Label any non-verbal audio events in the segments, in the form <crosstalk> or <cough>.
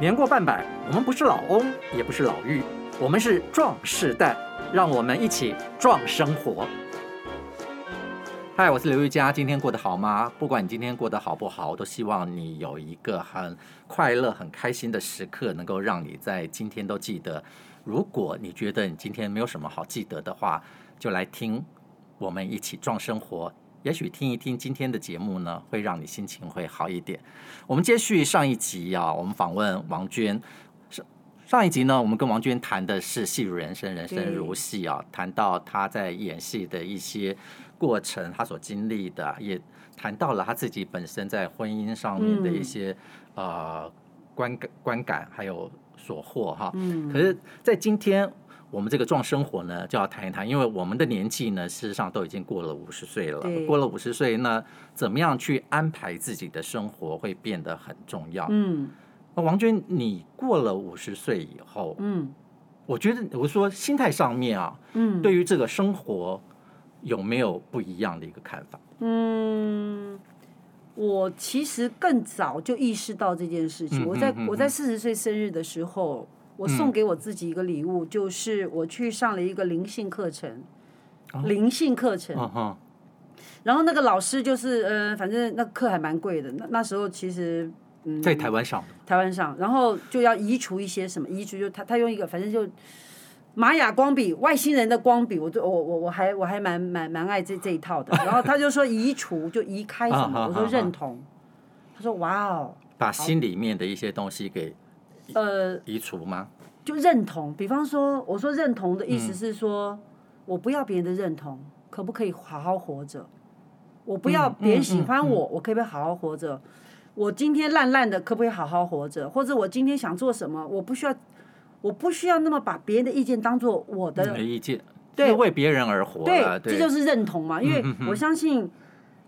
年过半百，我们不是老翁，也不是老妪，我们是壮士代，让我们一起壮生活。嗨，我是刘玉佳，今天过得好吗？不管你今天过得好不好，我都希望你有一个很快乐、很开心的时刻，能够让你在今天都记得。如果你觉得你今天没有什么好记得的话，就来听我们一起壮生活。也许听一听今天的节目呢，会让你心情会好一点。我们接续上一集啊，我们访问王娟。上上一集呢，我们跟王娟谈的是戏如人生，人生如戏啊，谈到她在演戏的一些过程，她所经历的，也谈到了她自己本身在婚姻上面的一些、嗯、呃观感、观感还有所获哈。嗯。可是，在今天。我们这个壮生活呢，就要谈一谈，因为我们的年纪呢，事实上都已经过了五十岁了。过了五十岁，那怎么样去安排自己的生活会变得很重要。嗯，那王娟，你过了五十岁以后，嗯，我觉得我说心态上面啊，嗯，对于这个生活有没有不一样的一个看法？嗯，我其实更早就意识到这件事情。我在我在四十岁生日的时候。我送给我自己一个礼物，就是我去上了一个灵性课程，灵性课程。然后那个老师就是，呃，反正那课还蛮贵的。那那时候其实，嗯，在台湾上，台湾上，然后就要移除一些什么，移除就他他用一个，反正就玛雅光笔，外星人的光笔，我就我我我还我还蛮蛮蛮爱这这一套的。然后他就说移除就移开什么，<laughs> 我说认同。他说哇哦，把心里面的一些东西给。呃，移除吗？就认同，比方说，我说认同的意思是说，嗯、我不要别人的认同，可不可以好好活着？我不要别人喜欢我，嗯嗯嗯、我可不可以好好活着？我今天烂烂的，可不可以好好活着？或者我今天想做什么，我不需要，我不需要那么把别人的意见当做我的意见，对，为别人而活，对，对这就是认同嘛。因为我相信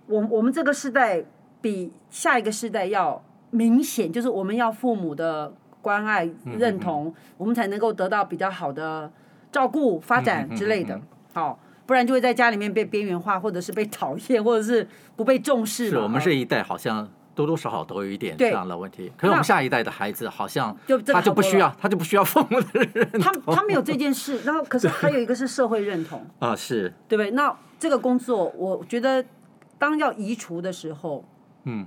我，我我们这个时代比下一个世代要明显，就是我们要父母的。关爱、认同，我们才能够得到比较好的照顾、发展之类的。好、哦，不然就会在家里面被边缘化，或者是被讨厌，或者是不被重视。是我们这一代好像多多少少都有一点这样的问题。可是我们下一代的孩子好像他就不需要，他就不需要父母的认同。他他没有这件事，然后可是还有一个是社会认同 <laughs> 啊，是对不对？那这个工作，我觉得当要移除的时候，嗯。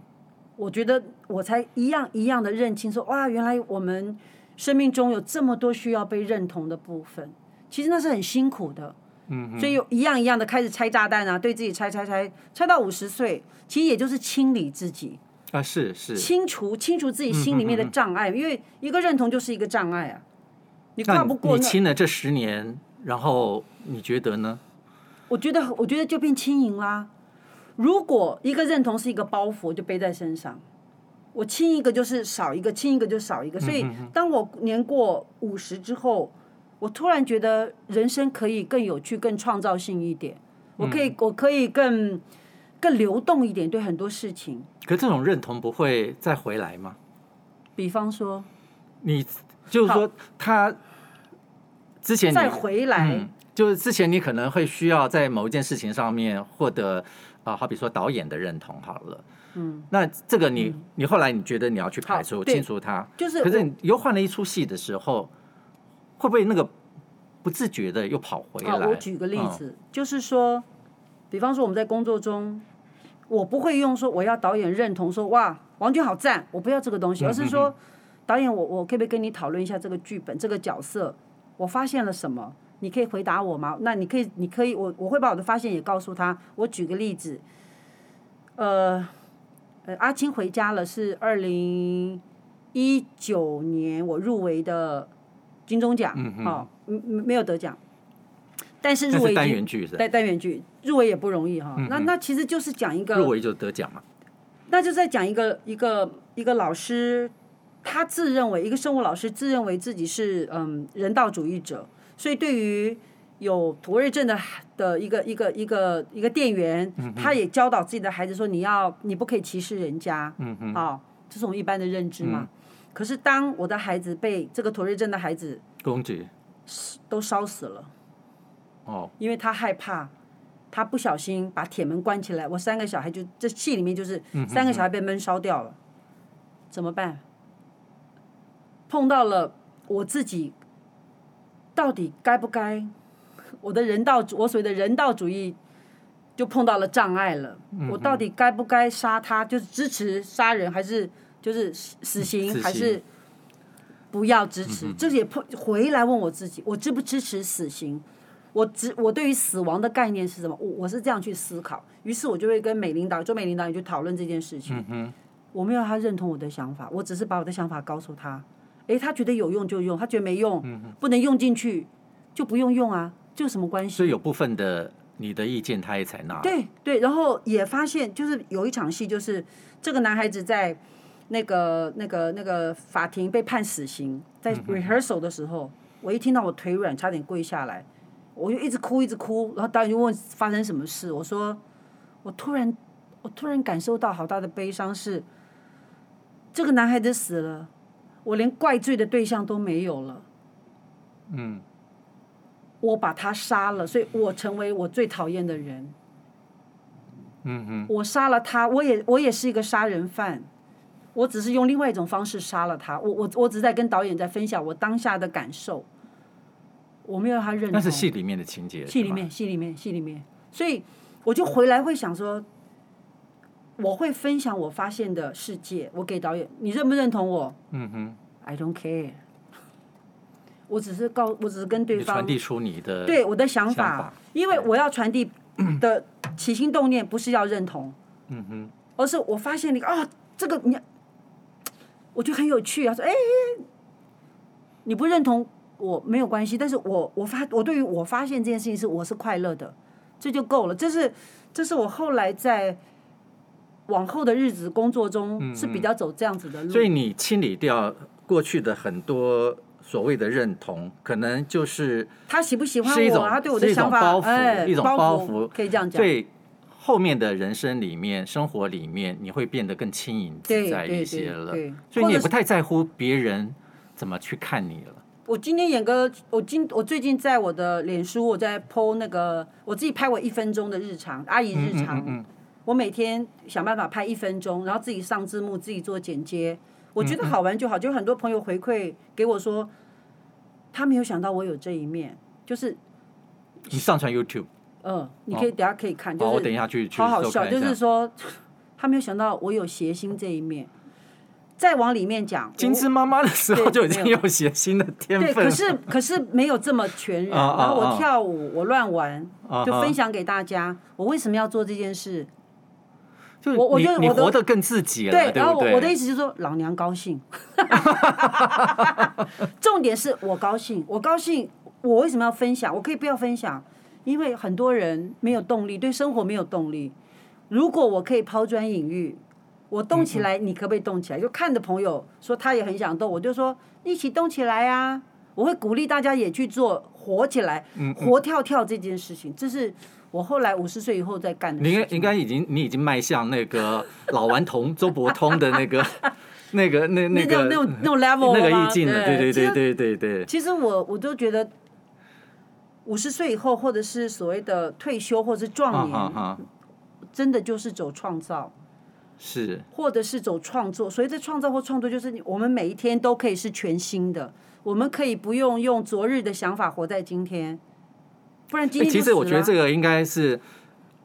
我觉得我才一样一样的认清说，哇，原来我们生命中有这么多需要被认同的部分，其实那是很辛苦的。嗯哼，所以有一样一样的开始拆炸弹啊，对自己拆拆拆，拆到五十岁，其实也就是清理自己啊，是是，清除清除自己心里面的障碍，嗯、哼哼因为一个认同就是一个障碍啊，你跨不过。你清了这十年，然后你觉得呢？我觉得，我觉得就变轻盈啦。如果一个认同是一个包袱，就背在身上，我亲一个就是少一个，亲一个就少一个。所以，当我年过五十之后，我突然觉得人生可以更有趣、更创造性一点。我可以，我可以更更流动一点，对很多事情。可这种认同不会再回来吗？比方说，你就是说他之前再回来，嗯，就是之前你可能会需要在某一件事情上面获得。啊，好比说导演的认同好了，嗯，那这个你、嗯、你后来你觉得你要去排除清除它，就是，可是你又换了一出戏的时候，会不会那个不自觉的又跑回来？我举个例子，嗯、就是说，比方说我们在工作中，我不会用说我要导演认同说哇王军好赞，我不要这个东西，而是说、导演我我可不可以跟你讨论一下这个剧本这个角色，我发现了什么？你可以回答我吗？那你可以，你可以，我我会把我的发现也告诉他。我举个例子，呃，呃，阿青回家了是二零一九年我入围的金钟奖，嗯嗯，哦，没有得奖，但是入围单元剧是单单元剧入围也不容易哈。嗯、那那其实就是讲一个入围就得奖嘛，那就在讲一个一个一个老师，他自认为一个生物老师自认为自己是嗯人道主义者。所以，对于有妥瑞症的的一个一个一个一个店员，他也教导自己的孩子说：“你要，你不可以歧视人家。嗯哼”啊、哦，这是我们一般的认知嘛。嗯、可是，当我的孩子被这个妥瑞症的孩子攻击，都烧死了。哦。因为他害怕，他不小心把铁门关起来，我三个小孩就这戏里面就是三个小孩被闷烧掉了，嗯、哼哼怎么办？碰到了我自己，到底该不该？我的人道主，我所谓的人道主义，就碰到了障碍了。嗯、我到底该不该杀他？就是支持杀人，还是就是死刑，死刑还是不要支持？这、嗯、也碰回来问我自己，我支不支持死刑？我只我对于死亡的概念是什么？我我是这样去思考。于是我就会跟美领导，中美领导也去讨论这件事情。嗯我没有他认同我的想法，我只是把我的想法告诉他。诶，他觉得有用就用，他觉得没用，嗯、不能用进去，就不用用啊，这有什么关系？所以有部分的你的意见他也采纳。对对，然后也发现，就是有一场戏，就是这个男孩子在那个那个那个法庭被判死刑，在 rehearsal 的时候，嗯、我一听到我腿软，差点跪下来，我就一直哭一直哭，然后导演就问发生什么事，我说我突然我突然感受到好大的悲伤是。这个男孩子死了，我连怪罪的对象都没有了。嗯，我把他杀了，所以我成为我最讨厌的人。嗯哼，我杀了他，我也我也是一个杀人犯，我只是用另外一种方式杀了他。我我我只在跟导演在分享我当下的感受，我没有让他认同。那是戏里面的情节。戏里面，戏里面，戏里面，所以我就回来会想说。我会分享我发现的世界，我给导演，你认不认同我？嗯哼，I don't care。我只是告，我只是跟对方传递出你的对我的想法，因为我要传递的起心动念不是要认同，嗯哼，而是我发现你啊，这个你，我觉得很有趣啊，说哎，你不认同我没有关系，但是我我发我对于我发现这件事情是我是快乐的，这就够了，这是这是我后来在。往后的日子，工作中是比较走这样子的路。嗯，所以你清理掉过去的很多所谓的认同，可能就是他喜不喜欢我，他对我的想法，包袱，一种包袱，可以这样讲。所以后面的人生里面，生活里面，你会变得更轻盈自在一些了。所以你也不太在乎别人怎么去看你了。我今天演个，我今我最近在我的脸书，我在 po 那个我自己拍我一分钟的日常，阿姨日常。嗯嗯嗯我每天想办法拍一分钟，然后自己上字幕，自己做剪接。我觉得好玩就好，就很多朋友回馈给我说，他没有想到我有这一面，就是你上传 YouTube，嗯，你可以等下可以看，就是我等一下去好好笑，就是说他没有想到我有谐星这一面。再往里面讲，金枝妈妈的时候就已经有谐星的天分，对，可是可是没有这么全 <laughs> 然。然后我跳舞，我乱玩，就分享给大家。我为什么要做这件事？我我觉得你活得更自己了，对，然后我我的意思就是说，老娘高兴。<laughs> <laughs> 重点是我高兴，我高兴，我为什么要分享？我可以不要分享，因为很多人没有动力，对生活没有动力。如果我可以抛砖引玉，我动起来，你可不可以动起来？就看的朋友说他也很想动，我就说一起动起来啊！我会鼓励大家也去做，活起来，活跳跳这件事情，这是。我后来五十岁以后再干的。你应该应该已经你已经迈向那个老顽童周伯通的那个 <laughs> 那个那那个那种那种 level 那个意境了，对对对对对对。其实我我都觉得五十岁以后，或者是所谓的退休，或者是壮年，真的就是走创造，是，或者是走创作。所谓的创造或创作，就是我们每一天都可以是全新的，我们可以不用用昨日的想法活在今天。不然今天、欸、其实我觉得这个应该是，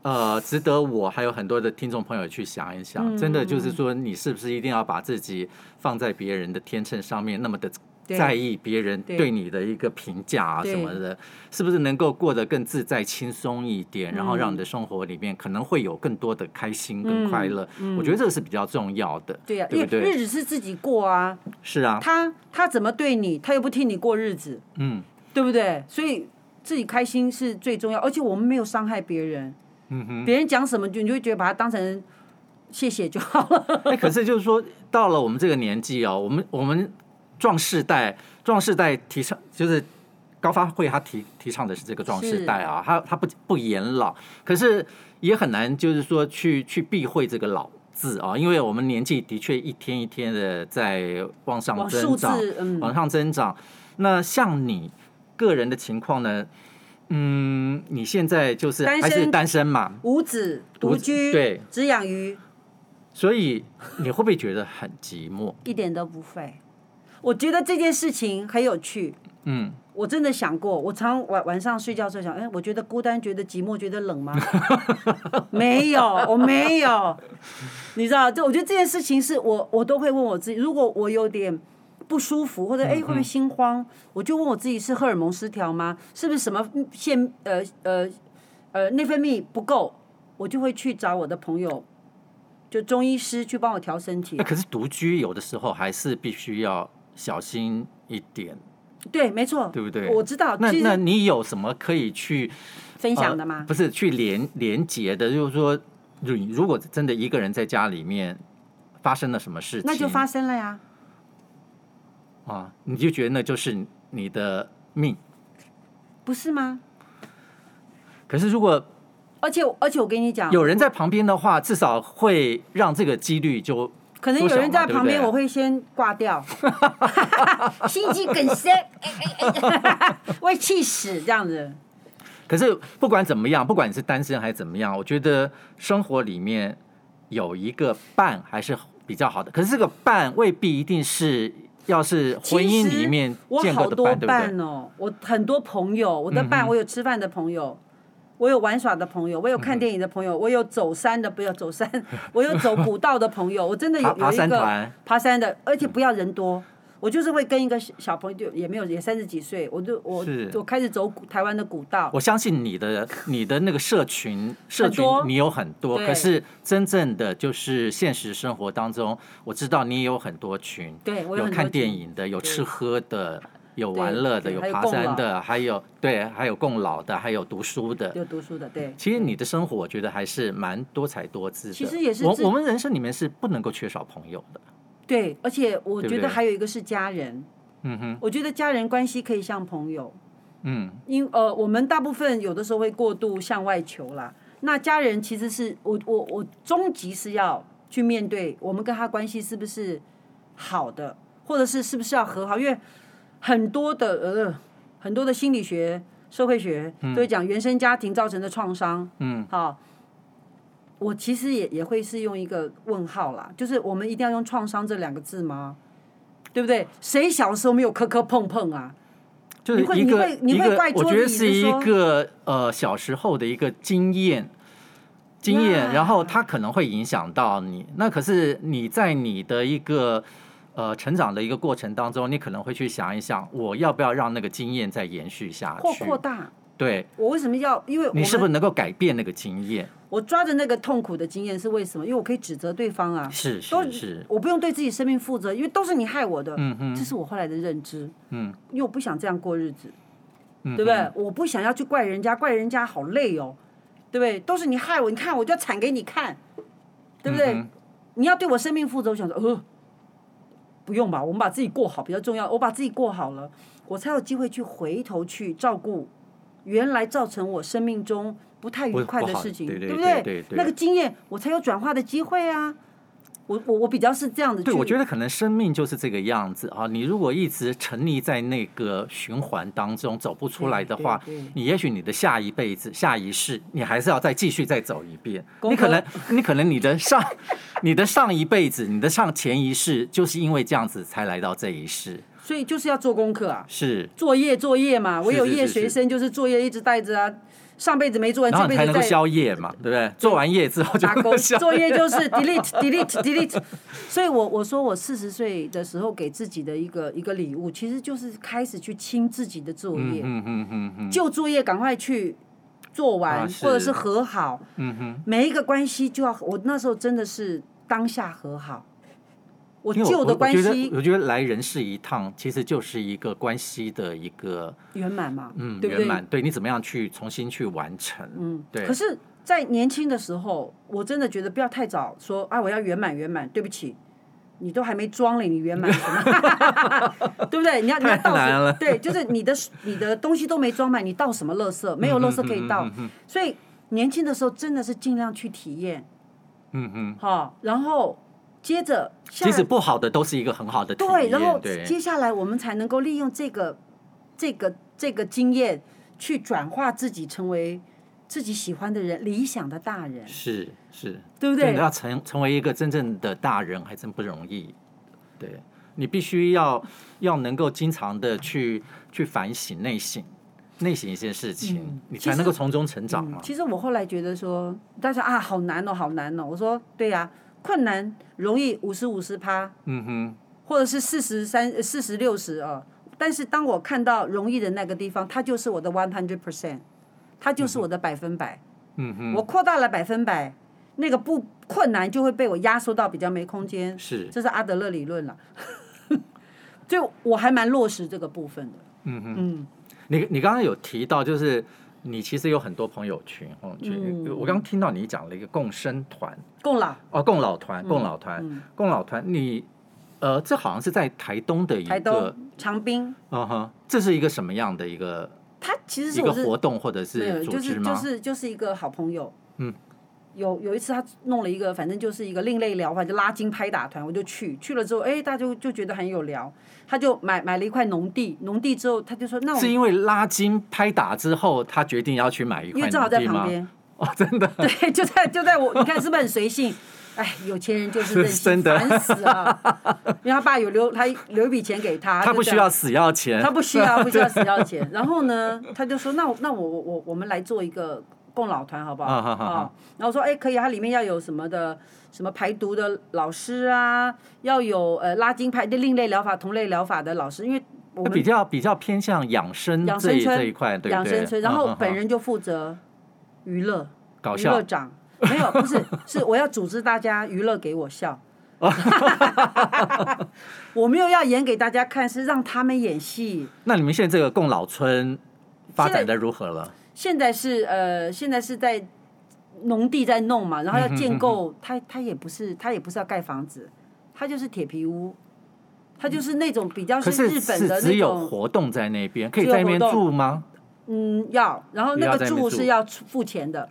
呃，值得我还有很多的听众朋友去想一想。嗯、真的就是说，你是不是一定要把自己放在别人的天秤上面，那么的在意别人对你的一个评价啊什么的？是不是能够过得更自在、轻松一点，然后让你的生活里面可能会有更多的开心跟快乐？嗯嗯、我觉得这个是比较重要的。对呀、啊，对不对？日子是自己过啊。是啊。他他怎么对你，他又不替你过日子。嗯，对不对？所以。自己开心是最重要，而且我们没有伤害别人。嗯哼，别人讲什么，就你就会觉得把它当成谢谢就好了。哎，可是就是说，到了我们这个年纪哦，我们我们壮世代，壮世代提倡就是高发会他提提倡的是这个壮世代啊，他他不不言老，可是也很难就是说去去避讳这个老字啊，因为我们年纪的确一天一天的在往上增长，嗯、往上增长。那像你。个人的情况呢？嗯，你现在就是还是单身嘛？无子独居，对，只养鱼。所以你会不会觉得很寂寞？一点都不会。我觉得这件事情很有趣。嗯，我真的想过，我常晚晚上睡觉的时候想，哎，我觉得孤单，觉得寂寞，觉得冷吗？<laughs> 没有，我没有。你知道，就我觉得这件事情是我，我都会问我自己，如果我有点不舒服，或者哎会不会心慌，我就问我自己是荷尔蒙失调吗？是不是什么腺呃呃呃内分泌不够？我就会去找我的朋友，就中医师去帮我调身体。可是独居有的时候还是必须要小心一点。对，没错，对不对？我知道。那那你有什么可以去分享的吗？呃、不是去连连接的，就是说，如如果真的一个人在家里面发生了什么事情，那就发生了呀。啊，你就觉得那就是你的命，不是吗？可是如果，而且而且我跟你讲，有人在旁边的话，至少会让这个几率就。可能有人在旁边，我会先挂掉，<laughs> 心肌梗塞，我 <laughs> 会气死这样子。可是不管怎么样，不管你是单身还是怎么样，我觉得生活里面有一个伴还是比较好的。可是这个伴未必一定是要是婚姻里面见过的伴，对不对？我好多伴哦，我很多朋友，我的伴，我有吃饭的朋友。我有玩耍的朋友，我有看电影的朋友，我有走山的，不要走山，我有走古道的朋友，我真的有有一个爬山团，爬山的，而且不要人多，我就是会跟一个小朋友，也没有也三十几岁，我就我我开始走台湾的古道。我相信你的你的那个社群 <laughs> 社群你有很多，可是真正的就是现实生活当中，我知道你也有很多群，对，我有看电影的，有吃喝的。有玩乐的，有爬山的，还有对，还有共老的，还有读书的，有读书的，对。其实你的生活，我觉得还是蛮多彩多姿的。其实也是，我我们人生里面是不能够缺少朋友的。对，而且我觉得还有一个是家人。嗯哼。我觉得家人关系可以像朋友。嗯。因呃，我们大部分有的时候会过度向外求啦。那家人其实是我我我终极是要去面对我们跟他关系是不是好的，或者是是不是要和好，因为。很多的呃，很多的心理学、社会学都会讲原生家庭造成的创伤。嗯，好，我其实也也会是用一个问号啦，就是我们一定要用创伤这两个字吗？对不对？谁小时候没有磕磕碰碰啊？就是一个一个，我觉得是一个呃小时候的一个经验，经验，然后它可能会影响到你。那可是你在你的一个。呃，成长的一个过程当中，你可能会去想一想，我要不要让那个经验再延续下去？或扩大？对。我为什么要？因为你是不是能够改变那个经验？我抓着那个痛苦的经验是为什么？因为我可以指责对方啊。是是是。我不用对自己生命负责，因为都是你害我的。嗯嗯。这是我后来的认知。嗯。因为我不想这样过日子。对不对？我不想要去怪人家，怪人家好累哦。对不对？都是你害我，你看我就要惨给你看，对不对？你要对我生命负责，我想说，呃。不用吧，我们把自己过好比较重要。我把自己过好了，我才有机会去回头去照顾原来造成我生命中不太愉快的事情，对不对？那个经验，我才有转化的机会啊。我我我比较是这样子。对，我觉得可能生命就是这个样子啊。你如果一直沉溺在那个循环当中走不出来的话，你也许你的下一辈子、下一世，你还是要再继续再走一遍。你可能，你可能你的上。<laughs> 你的上一辈子，你的上前一世，就是因为这样子才来到这一世，所以就是要做功课啊，是作业作业嘛，我有业学生，就是作业一直带着啊，上辈子没做完，这辈子才能够消业嘛，<laughs> 对不对？做完业之后就打勾，<laughs> 作业就是 delete <laughs> delete delete，所以我我说我四十岁的时候给自己的一个一个礼物，其实就是开始去清自己的作业，嗯嗯嗯嗯，旧作业赶快去做完，或者是和好，嗯哼，每一个关系就要，我那时候真的是。当下和好，我旧的关系，我觉得来人世一趟，其实就是一个关系的一个圆满嘛，嗯，圆满，对你怎么样去重新去完成，嗯，对。可是，在年轻的时候，我真的觉得不要太早说啊，我要圆满圆满。对不起，你都还没装嘞，你圆满什么？<laughs> 对不对？你要你要倒什么？对，就是你的 <laughs> 你的东西都没装满，你倒什么垃圾？没有垃圾可以倒，所以年轻的时候真的是尽量去体验。嗯嗯，好，然后接着，即使不好的都是一个很好的体验。对，然后接下来我们才能够利用这个、这个、这个经验去转化自己，成为自己喜欢的人，理想的大人。是是，对不对？要成成为一个真正的大人还真不容易。对，你必须要要能够经常的去去反省内省。内省一些事情，嗯、你才能够从中成长嘛、嗯。其实我后来觉得说，大家啊，好难哦，好难哦。我说对呀、啊，困难容易五十五十趴，嗯哼，或者是四十三四十六十哦。但是当我看到容易的那个地方，它就是我的 one hundred percent，它就是我的百分百。嗯哼，我扩大了百分百，那个不困难就会被我压缩到比较没空间。是，这是阿德勒理论了。<laughs> 就我还蛮落实这个部分的。嗯哼。嗯你你刚刚有提到，就是你其实有很多朋友群，哦，群。我刚刚听到你讲了一个共生团，共老哦，共老团，共老团，共老团。你呃，这好像是在台东的一个长滨。嗯哼，这是一个什么样的一个？它其实是一个活动或者是组织吗？就是就是就是一个好朋友。嗯。有有一次他弄了一个，反正就是一个另类疗法，就拉筋拍打团，我就去去了之后，哎，大家就就觉得很有聊，他就买买了一块农地，农地之后他就说，那我是因为拉筋拍打之后，他决定要去买一块？因为正好在旁边哦，真的 <laughs> 对，就在就在我，你看是不是很随性？哎，有钱人就是任性，烦死啊！<laughs> 因为他爸有留他留一笔钱给他，他不需要死要钱，他不需要不需要死要钱。<laughs> 然后呢，他就说，那那我我我我们来做一个。共老团好不好？啊，然后说哎，可以，它里面要有什么的，什么排毒的老师啊，要有呃拉筋排的另类疗法、同类疗法的老师，因为我们比较比较偏向养生这一这一块，对对。养生村，然后本人就负责娱乐，搞笑娱乐长没有，不是，是我要组织大家娱乐给我笑。<laughs> 我没有要演给大家看，是让他们演戏。那你们现在这个共老村发展的如何了？现在是呃，现在是在农地在弄嘛，然后要建构，它它也不是，它也不是要盖房子，它就是铁皮屋，它就是那种比较是日本的那种。只有活动在那边，可以在那边住吗？嗯，要，然后那个住是要付钱的，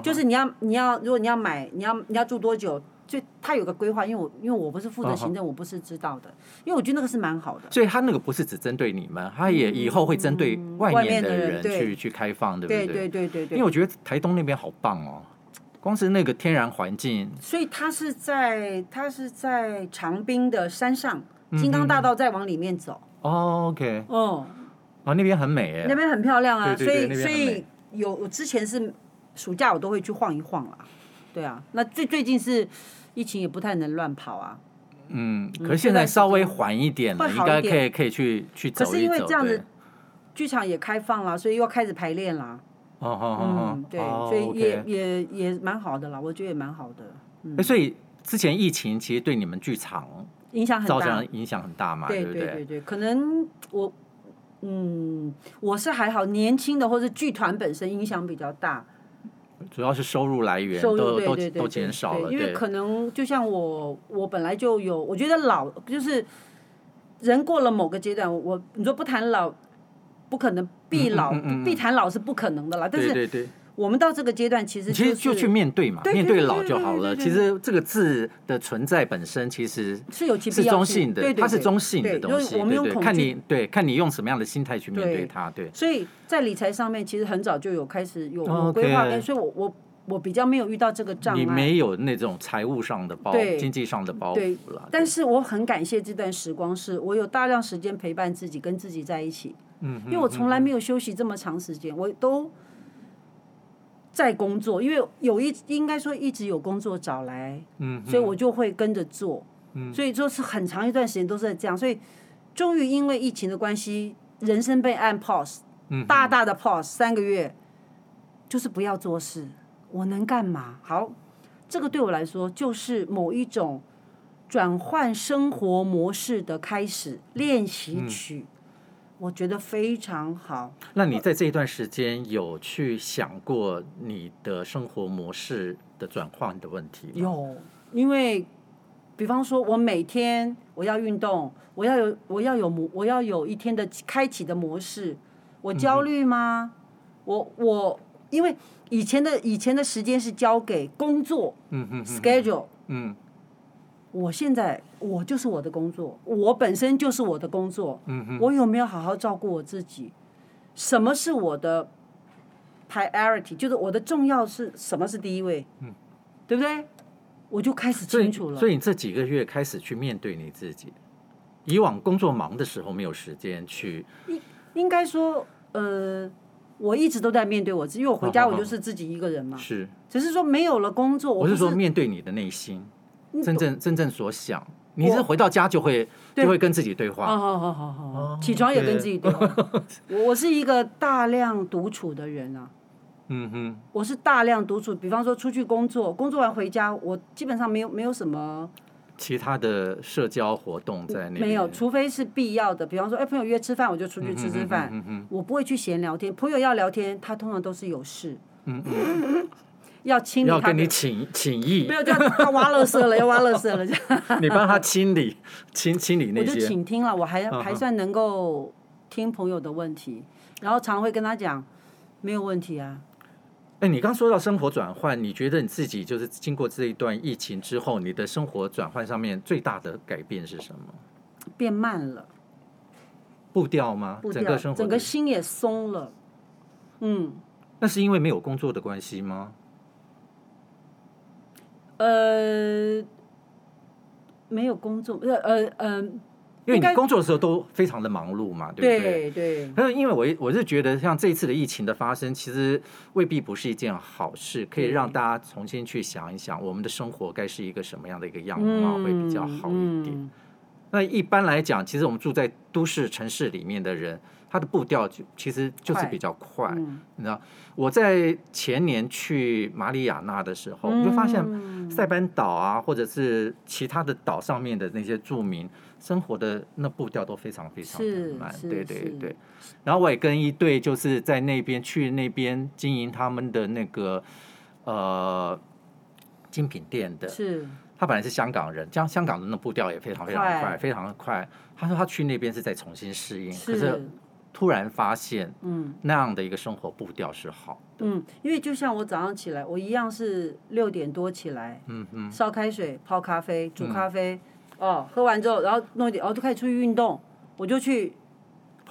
就是你要你要，如果你要买，你要你要住多久？就他有个规划，因为我因为我不是负责行政，我不是知道的。因为我觉得那个是蛮好的。所以他那个不是只针对你们，他也以后会针对外面的人去去开放，对不对？对对对对。因为我觉得台东那边好棒哦，光是那个天然环境。所以他是在他是在长滨的山上，金刚大道再往里面走。哦，OK。哦，哦，那边很美哎，那边很漂亮啊。所以所以有我之前是暑假我都会去晃一晃啊。对啊，那最最近是。疫情也不太能乱跑啊。嗯，可是现在稍微缓一点了，应该可以可以去去走一走。可是因为这样子，剧场也开放了，所以又要开始排练了。哦哦哦。嗯，对，所以也也也蛮好的啦，我觉得也蛮好的。嗯。所以之前疫情其实对你们剧场影响很大，造成影响很大嘛？对对对对，可能我嗯，我是还好，年轻的或者剧团本身影响比较大。主要是收入来源都都都减少了，因为可能就像我，我本来就有，我觉得老就是人过了某个阶段，我你说不谈老，不可能必老，必谈老是不可能的啦。但是我们到这个阶段，其实其实就去面对嘛，面对老就好了。其实这个字的存在本身其实是有其必要性的，它是中性的东西。对对，看你对看你用什么样的心态去面对它。对，所以在理财上面，其实很早就有开始有规划，所以我我我比较没有遇到这个障碍。你没有那种财务上的包，经济上的包袱了。但是我很感谢这段时光，是我有大量时间陪伴自己，跟自己在一起。嗯，因为我从来没有休息这么长时间，我都。在工作，因为有一应该说一直有工作找来，嗯，所以我就会跟着做，嗯，所以就是很长一段时间都是这样，所以终于因为疫情的关系，人生被按 pause，嗯，大大的 pause 三个月，就是不要做事，我能干嘛？好，这个对我来说就是某一种转换生活模式的开始练习曲。嗯我觉得非常好。那你在这一段时间有去想过你的生活模式的转换的问题吗？有，因为比方说，我每天我要运动，我要有我要有模，我要有一天的开启的模式。我焦虑吗？嗯、我我因为以前的以前的时间是交给工作，嗯哼，schedule，嗯。我现在我就是我的工作，我本身就是我的工作。嗯哼。我有没有好好照顾我自己？什么是我的 priority？就是我的重要是什么是第一位？嗯，对不对？我就开始清楚了。所以，所以你这几个月开始去面对你自己，以往工作忙的时候没有时间去。应应该说，呃，我一直都在面对我自己，因为我回家我就是自己一个人嘛。是。只是说没有了工作，我是说面对你的内心，真正真正所想。你是回到家就会就会跟自己对话。好好好好好，起床也跟自己对话。<laughs> 我我是一个大量独处的人啊。嗯哼。我是大量独处，比方说出去工作，工作完回家，我基本上没有没有什么。其他的社交活动在那边没有，除非是必要的。比方说，哎，朋友约吃饭，我就出去吃吃饭。嗯哼、我不会去闲聊天。朋友要聊天，他通常都是有事。嗯嗯。要清理。要跟你请请益。没有，就他挖垃圾了，要挖垃圾了，<laughs> 你帮他清理清清理那些。我就请听了，我还还算能够听朋友的问题，然后常会跟他讲，没有问题啊。哎，你刚说到生活转换，你觉得你自己就是经过这一段疫情之后，你的生活转换上面最大的改变是什么？变慢了，步调吗？步调，整个生活，整个心也松了。嗯，那是因为没有工作的关系吗？呃，没有工作，呃呃呃。因为你工作的时候都非常的忙碌嘛，对不对？对。但是因为我我是觉得，像这一次的疫情的发生，其实未必不是一件好事，可以让大家重新去想一想，我们的生活该是一个什么样的一个样貌会比较好一点。那一般来讲，其实我们住在都市城市里面的人，他的步调就其实就是比较快。你知道，我在前年去马里亚纳的时候，你就发现塞班岛啊，或者是其他的岛上面的那些住民。生活的那步调都非常非常的慢，对对对。然后我也跟一对就是在那边去那边经营他们的那个呃精品店的，是。他本来是香港人，将香港人的那步调也非常非常快，非常的快。他说他去那边是在重新适应，可是突然发现，嗯，那样的一个生活步调是好的。嗯，因为就像我早上起来，我一样是六点多起来，嗯嗯，烧开水，泡咖啡，煮咖啡。哦，喝完之后，然后弄一点，哦，就开始出去运动，我就去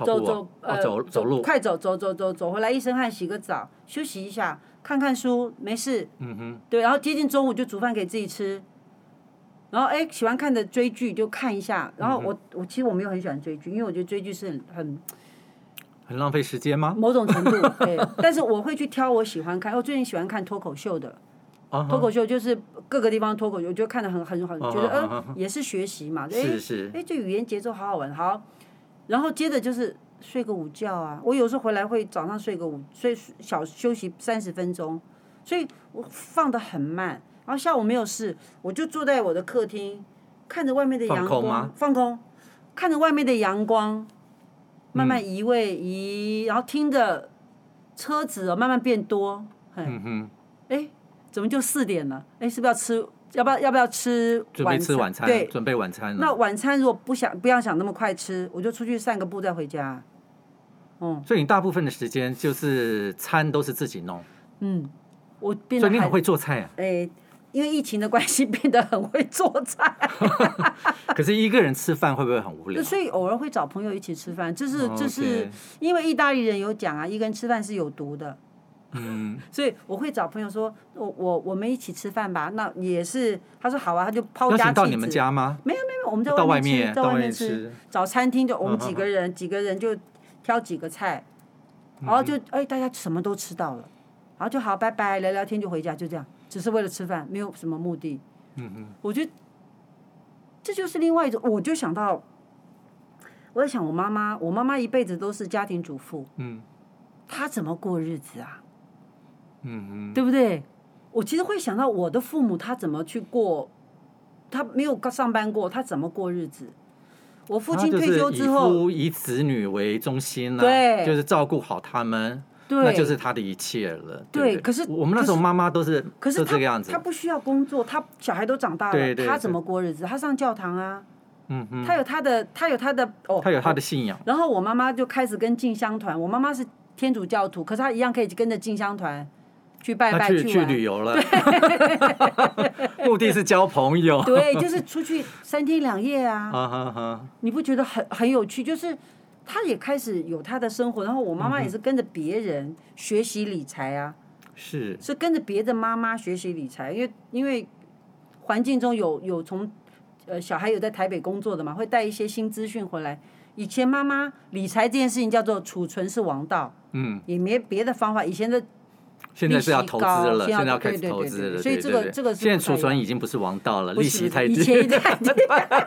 走走，呃，走走路，快走走走走走回来，一身汗，洗个澡，休息一下，看看书，没事。嗯哼。对，然后接近中午就煮饭给自己吃，然后哎，喜欢看的追剧就看一下，然后我我其实我没有很喜欢追剧，因为我觉得追剧是很很很浪费时间吗？某种程度，<laughs> 对，但是我会去挑我喜欢看，我最近喜欢看脱口秀的。脱口秀就是各个地方脱口秀，我觉得看得很很很，觉得嗯也是学习嘛，哎哎这语言节奏好好玩，好，然后接着就是睡个午觉啊，我有时候回来会早上睡个午睡小休息三十分钟，所以我放的很慢，然后下午没有事，我就坐在我的客厅，看着外面的阳光，放空，看着外面的阳光，慢慢移位移，然后听着车子哦慢慢变多，嗯哼，哎。怎么就四点了？哎，是不是要吃？要不要要不要吃晚餐？准备吃晚餐。对，准备晚餐。那晚餐如果不想不要想那么快吃，我就出去散个步再回家。嗯。所以你大部分的时间就是餐都是自己弄。嗯，我变得。所以你很会做菜啊。哎，因为疫情的关系，变得很会做菜。<laughs> 可是一个人吃饭会不会很无聊？所以偶尔会找朋友一起吃饭，这是这是因为意大利人有讲啊，一个人吃饭是有毒的。嗯，<laughs> 所以我会找朋友说，我我我们一起吃饭吧。那也是，他说好啊，他就抛家弃子。到你们家吗？没有没有，我们在外面吃，在外面吃。找餐厅就我们几个人，几个人就挑几个菜，然后就哎大家什么都吃到了，然后就好拜拜，聊聊天就回家，就这样，只是为了吃饭，没有什么目的。嗯嗯，我觉得这就是另外一种，我就想到，我在想我妈妈，我妈妈一辈子都是家庭主妇，嗯，她怎么过日子啊？嗯嗯，对不对？我其实会想到我的父母他怎么去过，他没有上班过，他怎么过日子？我父亲退休之后，以子女为中心了，对，就是照顾好他们，对，那就是他的一切了。对，可是我们那时候妈妈都是，可是这个样子，他不需要工作，他小孩都长大了，他怎么过日子？他上教堂啊，嗯嗯，他有他的，他有他的哦，他有他的信仰。然后我妈妈就开始跟进香团，我妈妈是天主教徒，可是她一样可以跟着进香团。去拜拜去去旅游了，<laughs> 目的是交朋友。对，就是出去三天两夜啊。<laughs> 你不觉得很很有趣？就是他也开始有他的生活，然后我妈妈也是跟着别人学习理财啊。是。是跟着别的妈妈学习理财，因为因为环境中有有从呃小孩有在台北工作的嘛，会带一些新资讯回来。以前妈妈理财这件事情叫做储存是王道，嗯，也没别的方法。以前的现在是要投资了，现在要开始投资了，所以这个这个现在储存已经不是王道了，利息太低。以前太低，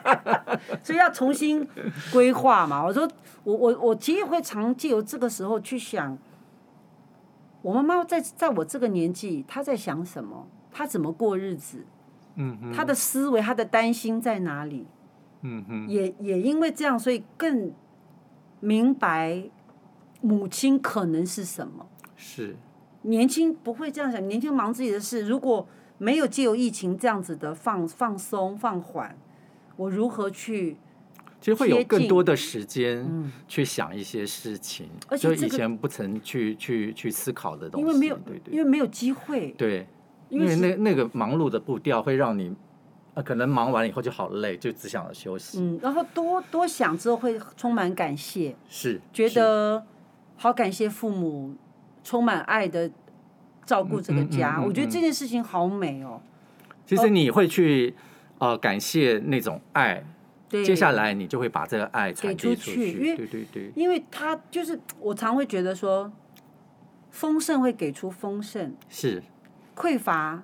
<laughs> 所以要重新规划嘛。我说我我我其实会常借由这个时候去想，我妈妈在在我这个年纪，她在想什么？她怎么过日子？嗯嗯，她的思维，她的担心在哪里？嗯哼，也也因为这样，所以更明白母亲可能是什么。是年轻不会这样想，年轻忙自己的事。如果没有借由疫情这样子的放放松放缓，我如何去？其实会有更多的时间去想一些事情，而且以前不曾去去去思考的东西。因为没有，对对，因为没有机会。对，因为那那个忙碌的步调会让你。啊，可能忙完以后就好累，就只想着休息。嗯，然后多多想之后会充满感谢，是觉得好感谢父母充满爱的照顾这个家。嗯嗯嗯嗯、我觉得这件事情好美哦。其实你会去呃感谢那种爱，对，接下来你就会把这个爱传递出去。出去因为对对对，因为他就是我常会觉得说，丰盛会给出丰盛，是匮乏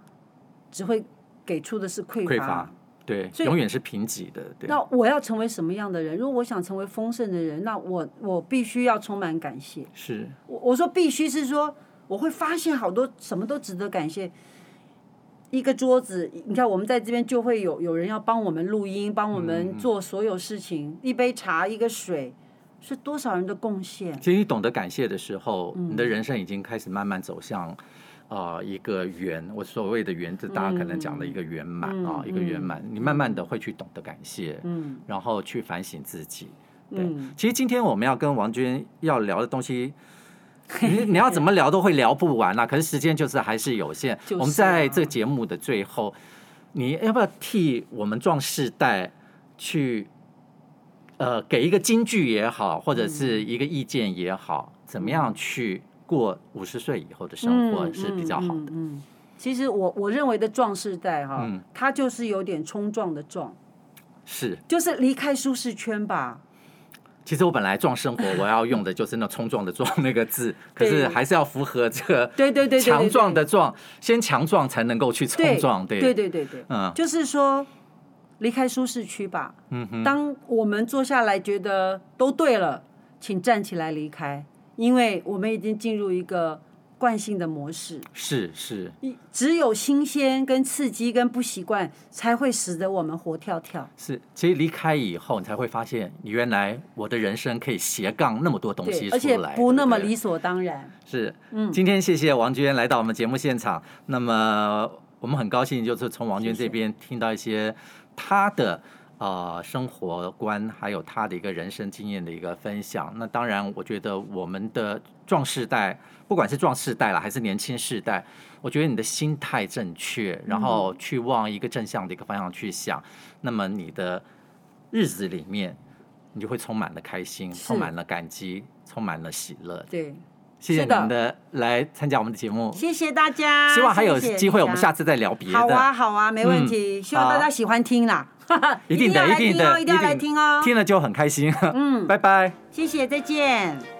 只会。给出的是匮乏，匮乏，对，永远是贫瘠的。对。那我要成为什么样的人？如果我想成为丰盛的人，那我我必须要充满感谢。是，我我说必须是说，我会发现好多什么都值得感谢。一个桌子，你看我们在这边就会有有人要帮我们录音，帮我们做所有事情。嗯、一杯茶，一个水，是多少人的贡献？其实你懂得感谢的时候，嗯、你的人生已经开始慢慢走向。啊、呃，一个圆，我所谓的圆，这大家可能讲的一个圆满啊，一个圆满。你慢慢的会去懂得感谢，嗯，然后去反省自己。对，嗯、其实今天我们要跟王娟要聊的东西，<laughs> 你你要怎么聊都会聊不完啊。可是时间就是还是有限。就是啊、我们在这个节目的最后，你要不要替我们壮世代去，呃，给一个金句也好，或者是一个意见也好，嗯、怎么样去？过五十岁以后的生活是比较好的。嗯，嗯，其实我我认为的壮世代哈，嗯，他就是有点冲撞的壮，是，就是离开舒适圈吧。其实我本来壮生活 <laughs> 我要用的就是那冲撞的壮那个字，可是还是要符合这个对对对强壮的壮，先强壮才能够去冲撞，对。对对对对，嗯，就是说离开舒适区吧。嗯哼，当我们坐下来觉得都对了，请站起来离开。因为我们已经进入一个惯性的模式，是是，只有新鲜跟刺激跟不习惯，才会使得我们活跳跳。是，其实离开以后，你才会发现，你原来我的人生可以斜杠那么多东西出来，而且不那么理所当然。是，嗯，今天谢谢王娟来到我们节目现场。那么我们很高兴，就是从王娟这边听到一些她的。呃，生活观还有他的一个人生经验的一个分享。那当然，我觉得我们的壮世代，不管是壮世代了还是年轻世代，我觉得你的心态正确，然后去往一个正向的一个方向去想，嗯、那么你的日子里面，你就会充满了开心，充满了感激，充满了喜乐。对。谢谢您的来参加我们的节目，谢谢大家。希望还有机会，我们下次再聊别的。好啊，好啊，没问题。希望大家喜欢听啦，一定的，一定的，一定要来听哦，听了就很开心。嗯，<laughs> 拜拜。谢谢，再见。